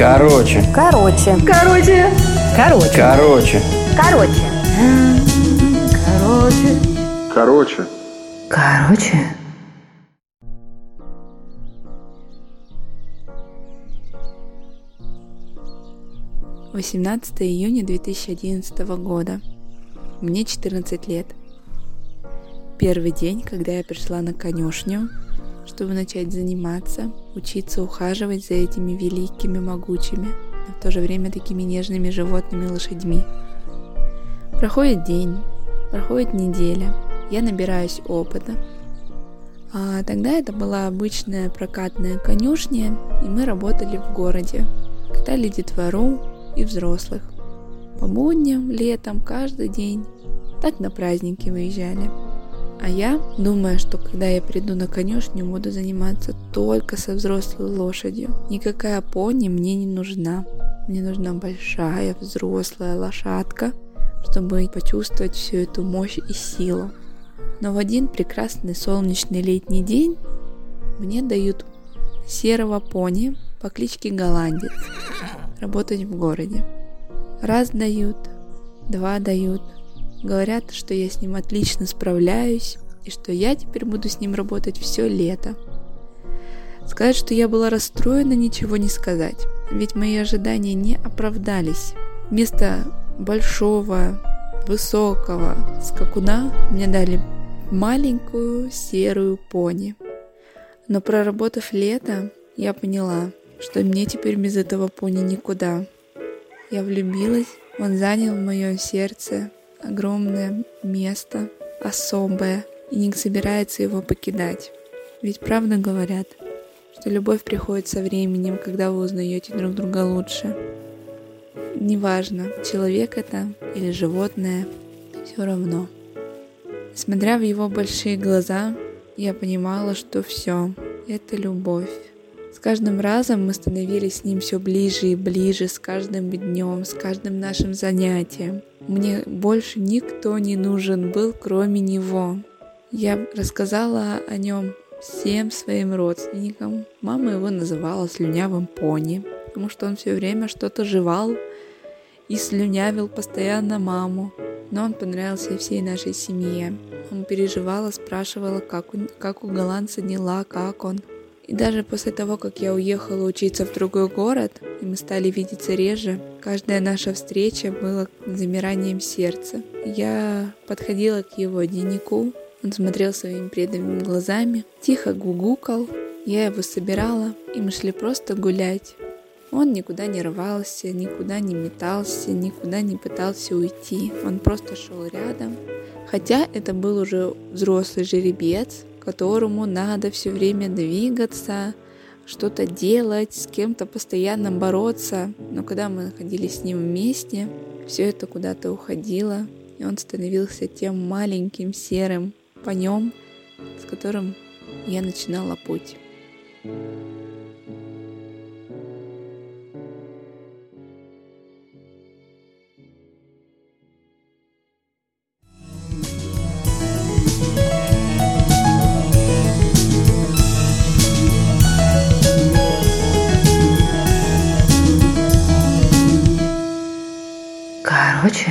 Короче. Короче. Короче. Короче. Короче. Короче. Короче. Короче. Короче. Восемнадцатое июня 2011 года. Мне 14 лет. Первый день, когда я пришла на конюшню, чтобы начать заниматься, учиться ухаживать за этими великими, могучими, но в то же время такими нежными животными лошадьми. Проходит день, проходит неделя, я набираюсь опыта. А тогда это была обычная прокатная конюшня, и мы работали в городе. Катали детвору и взрослых. По будням, летом, каждый день. Так на праздники выезжали. А я, думая, что когда я приду на конюшню, буду заниматься только со взрослой лошадью. Никакая пони мне не нужна. Мне нужна большая взрослая лошадка, чтобы почувствовать всю эту мощь и силу. Но в один прекрасный солнечный летний день мне дают серого пони по кличке Голландец работать в городе. Раз дают, два дают. Говорят, что я с ним отлично справляюсь и что я теперь буду с ним работать все лето. Сказать, что я была расстроена, ничего не сказать, ведь мои ожидания не оправдались. Вместо большого, высокого скакуна мне дали маленькую серую пони. Но проработав лето, я поняла, что мне теперь без этого пони никуда. Я влюбилась, он занял в моем сердце огромное место, особое, и не собирается его покидать. Ведь правда говорят, что любовь приходит со временем, когда вы узнаете друг друга лучше. Неважно, человек это или животное, все равно. Смотря в его большие глаза, я понимала, что все, это любовь. С каждым разом мы становились с ним все ближе и ближе, с каждым днем, с каждым нашим занятием. Мне больше никто не нужен был, кроме него. Я рассказала о нем всем своим родственникам. Мама его называла слюнявым пони, потому что он все время что-то жевал и слюнявил постоянно маму. Но он понравился всей нашей семье. Он переживала, спрашивала, как у, как у голландца дела, как он. И даже после того, как я уехала учиться в другой город, и мы стали видеться реже, каждая наша встреча была замиранием сердца. Я подходила к его дневнику, он смотрел своими преданными глазами, тихо гугукал, я его собирала, и мы шли просто гулять. Он никуда не рвался, никуда не метался, никуда не пытался уйти. Он просто шел рядом. Хотя это был уже взрослый жеребец, которому надо все время двигаться, что-то делать, с кем-то постоянно бороться. Но когда мы находились с ним вместе, все это куда-то уходило, и он становился тем маленьким серым конем, с которым я начинала путь. короче